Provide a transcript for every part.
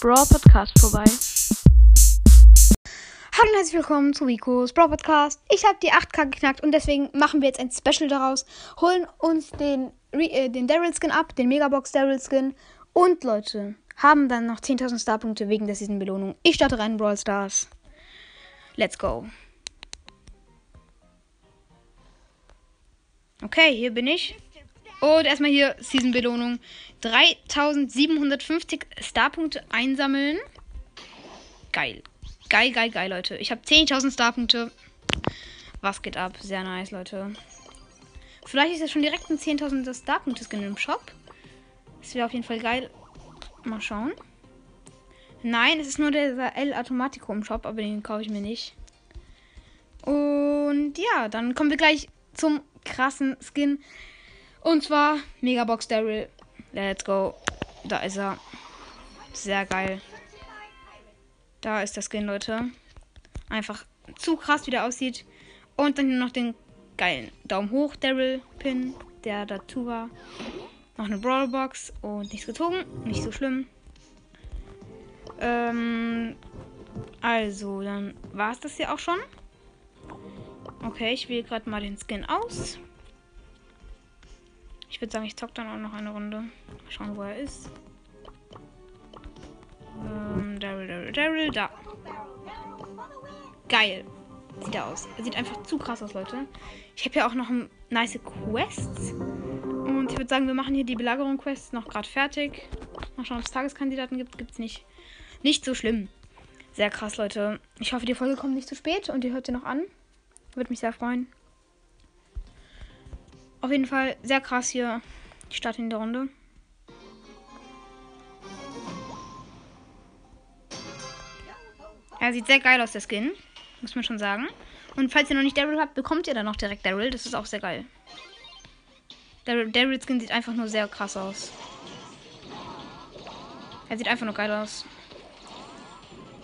Brawl Podcast vorbei. Hallo und herzlich willkommen zu Ricos Brawl Podcast. Ich habe die 8K geknackt und deswegen machen wir jetzt ein Special daraus. Holen uns den, äh, den Daryl Skin ab, den Megabox Daryl Skin. Und Leute, haben dann noch 10.000 Starpunkte wegen der Season Belohnung. Ich starte rein in Brawl Stars. Let's go. Okay, hier bin ich. Und erstmal hier Season Belohnung. 3750 Starpunkte einsammeln. Geil. Geil, geil, geil, Leute. Ich habe 10.000 Starpunkte. Was geht ab? Sehr nice, Leute. Vielleicht ist ja schon direkt ein 10.000 Starpunkte Skin im Shop. Das wäre auf jeden Fall geil. Mal schauen. Nein, es ist nur der El Automatico im Shop, aber den kaufe ich mir nicht. Und ja, dann kommen wir gleich zum krassen Skin. Und zwar Megabox Daryl. Let's go. Da ist er. Sehr geil. Da ist der Skin, Leute. Einfach zu krass, wie der aussieht. Und dann noch den geilen Daumen hoch Daryl Pin, der dazu war. Noch eine Brawlbox und nichts gezogen. Nicht so schlimm. Ähm, also, dann war es das hier auch schon. Okay, ich wähle gerade mal den Skin aus. Ich würde sagen, ich zock dann auch noch eine Runde. Mal schauen, wo er ist. Ähm, Daryl, Daryl, Daryl, da. Geil. Sieht er aus. Er sieht einfach zu krass aus, Leute. Ich habe ja auch noch nice Quests. Und ich würde sagen, wir machen hier die Belagerung-Quests noch gerade fertig. Mal schauen, ob es Tageskandidaten gibt. Gibt es nicht. Nicht so schlimm. Sehr krass, Leute. Ich hoffe, die Folge kommt nicht zu spät und ihr hört sie noch an. Würde mich sehr freuen. Auf jeden Fall sehr krass hier. Ich starte in der Runde. Er sieht sehr geil aus, der Skin. Muss man schon sagen. Und falls ihr noch nicht Daryl habt, bekommt ihr dann noch direkt Daryl. Das ist auch sehr geil. Der Daryl Skin sieht einfach nur sehr krass aus. Er sieht einfach nur geil aus.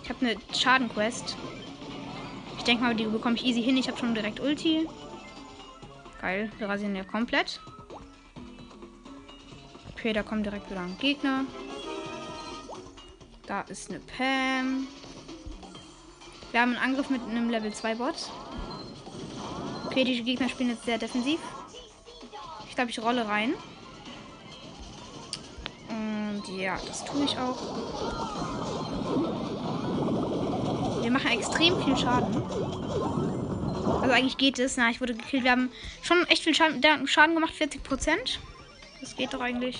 Ich habe eine Schadenquest. Ich denke mal, die bekomme ich easy hin. Ich habe schon direkt Ulti. Geil, wir rasieren ja komplett. Okay, da kommt direkt wieder ein Gegner. Da ist eine Pam. Wir haben einen Angriff mit einem Level 2 Bot. Okay, die Gegner spielen jetzt sehr defensiv. Ich glaube, ich rolle rein. Und ja, das tue ich auch. Wir machen extrem viel Schaden. Also eigentlich geht es. Na, ich wurde gekillt. Wir haben schon echt viel Schaden, Schaden gemacht. 40 Prozent. Das geht doch eigentlich.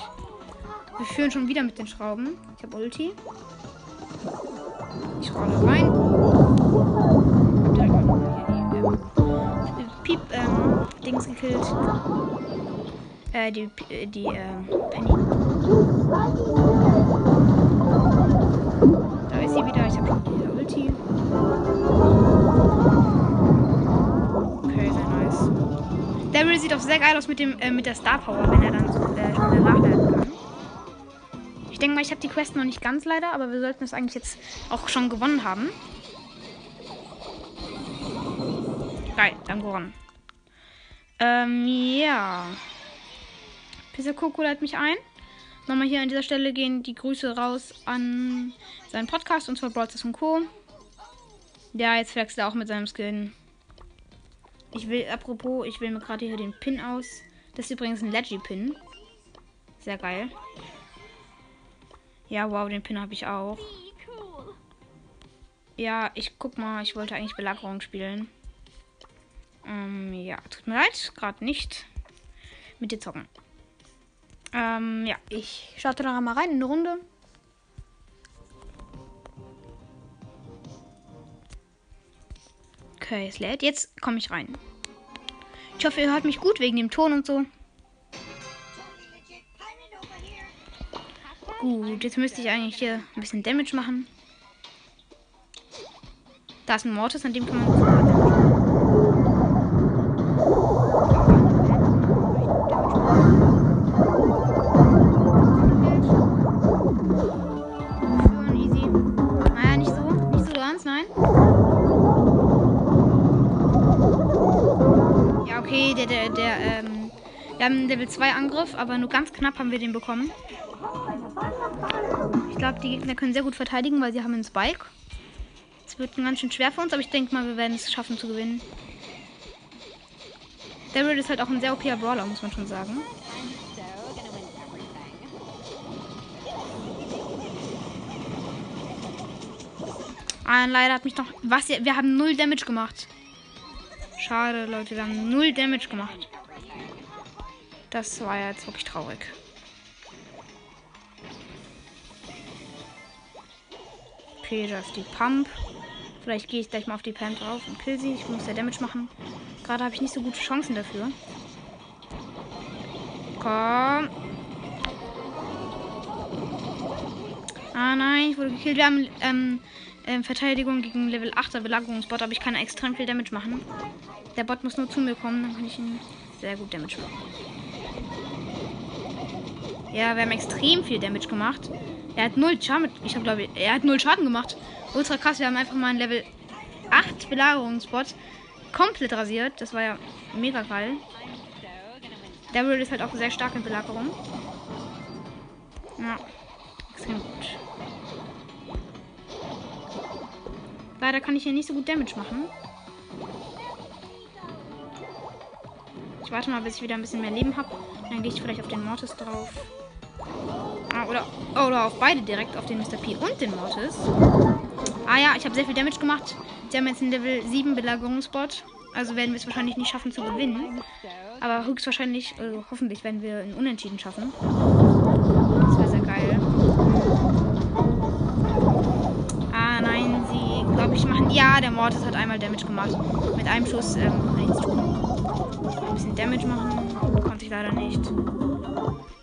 Wir führen schon wieder mit den Schrauben. Ich habe Ulti. Ich rolle rein. Piep, ähm, Dings gekillt. Äh, die, die, ähm, Penny. Daryl sieht auch sehr geil aus mit, dem, äh, mit der Star Power, wenn er dann so äh, schnell nachladen kann. Ich denke mal, ich habe die Quest noch nicht ganz leider, aber wir sollten es eigentlich jetzt auch schon gewonnen haben. Geil, dann gewonnen. Ähm, ja. Pizza Coco lädt mich ein. Nochmal hier an dieser Stelle gehen die Grüße raus an seinen Podcast und zwar Broadcast und Co. Ja, jetzt flext er auch mit seinem Skin. Ich will, apropos, ich will mir gerade hier den Pin aus. Das ist übrigens ein Leggy-Pin. Sehr geil. Ja, wow, den Pin habe ich auch. Ja, ich guck mal, ich wollte eigentlich Belagerung spielen. Ähm, ja, tut mir leid, gerade nicht mit dir zocken. Ähm, ja, ich starte noch einmal rein in eine Runde. Okay, es lädt. Jetzt komme ich rein. Ich hoffe, ihr hört mich gut wegen dem Ton und so. Gut, jetzt müsste ich eigentlich hier ein bisschen Damage machen. Da ist ein Mortis, an dem kann man. Okay, der, der, der, ähm. Wir haben einen Level 2 Angriff, aber nur ganz knapp haben wir den bekommen. Ich glaube, die Gegner können sehr gut verteidigen, weil sie haben einen Spike. Es wird ganz schön schwer für uns, aber ich denke mal, wir werden es schaffen zu gewinnen. Daryl ist halt auch ein sehr okayer Brawler, muss man schon sagen. Ah, leider hat mich noch. Was? Wir haben null Damage gemacht. Schade, Leute. Wir haben null Damage gemacht. Das war jetzt wirklich traurig. Okay, da ist die Pump. Vielleicht gehe ich gleich mal auf die Pump drauf und kill sie. Ich muss ja Damage machen. Gerade habe ich nicht so gute Chancen dafür. Komm. Ah nein, ich wurde gekillt. Wir haben ähm, ähm, Verteidigung gegen Level 8er Belagerungsbot, aber ich kann extrem viel Damage machen. Der Bot muss nur zu mir kommen, dann kann ich ihn sehr gut Damage machen. Ja, wir haben extrem viel Damage gemacht. Er hat null Schaden. Ich habe glaube er hat null Schaden gemacht. Ultra krass, wir haben einfach mal ein Level 8 Belagerungsbot komplett rasiert. Das war ja mega geil. Daryl ist halt auch sehr stark in Belagerung. Ja, extrem gut. Leider kann ich hier nicht so gut Damage machen. Ich warte mal, bis ich wieder ein bisschen mehr Leben habe. Dann gehe ich vielleicht auf den Mortis drauf. Ah, oder, oder auf beide direkt, auf den Mr. P und den Mortis. Ah ja, ich habe sehr viel Damage gemacht. Sie haben jetzt einen Level 7 Belagerungsbot. Also werden wir es wahrscheinlich nicht schaffen zu gewinnen. Aber höchstwahrscheinlich, also hoffentlich werden wir einen Unentschieden schaffen. Sie, glaube ich, machen... Ja, der Mortis hat einmal Damage gemacht. Mit einem Schuss ähm, nichts tun. Ein bisschen Damage machen. Konnte ich leider nicht.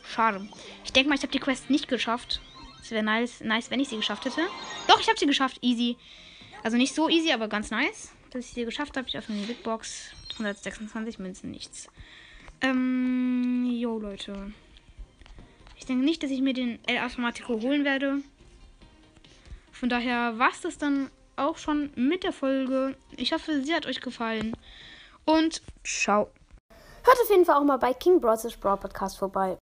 Schade. Ich denke mal, ich habe die Quest nicht geschafft. Es wäre nice, nice, wenn ich sie geschafft hätte. Doch, ich habe sie geschafft. Easy. Also nicht so easy, aber ganz nice dass ich sie geschafft habe. Ich öffne die Big Box. 126 Münzen, nichts. Ähm, jo, Leute. Ich denke nicht, dass ich mir den El Automatico holen werde. Von daher war es das dann auch schon mit der Folge. Ich hoffe, sie hat euch gefallen. Und ciao. Hört auf jeden Fall auch mal bei King Bros. Brawl Podcast vorbei.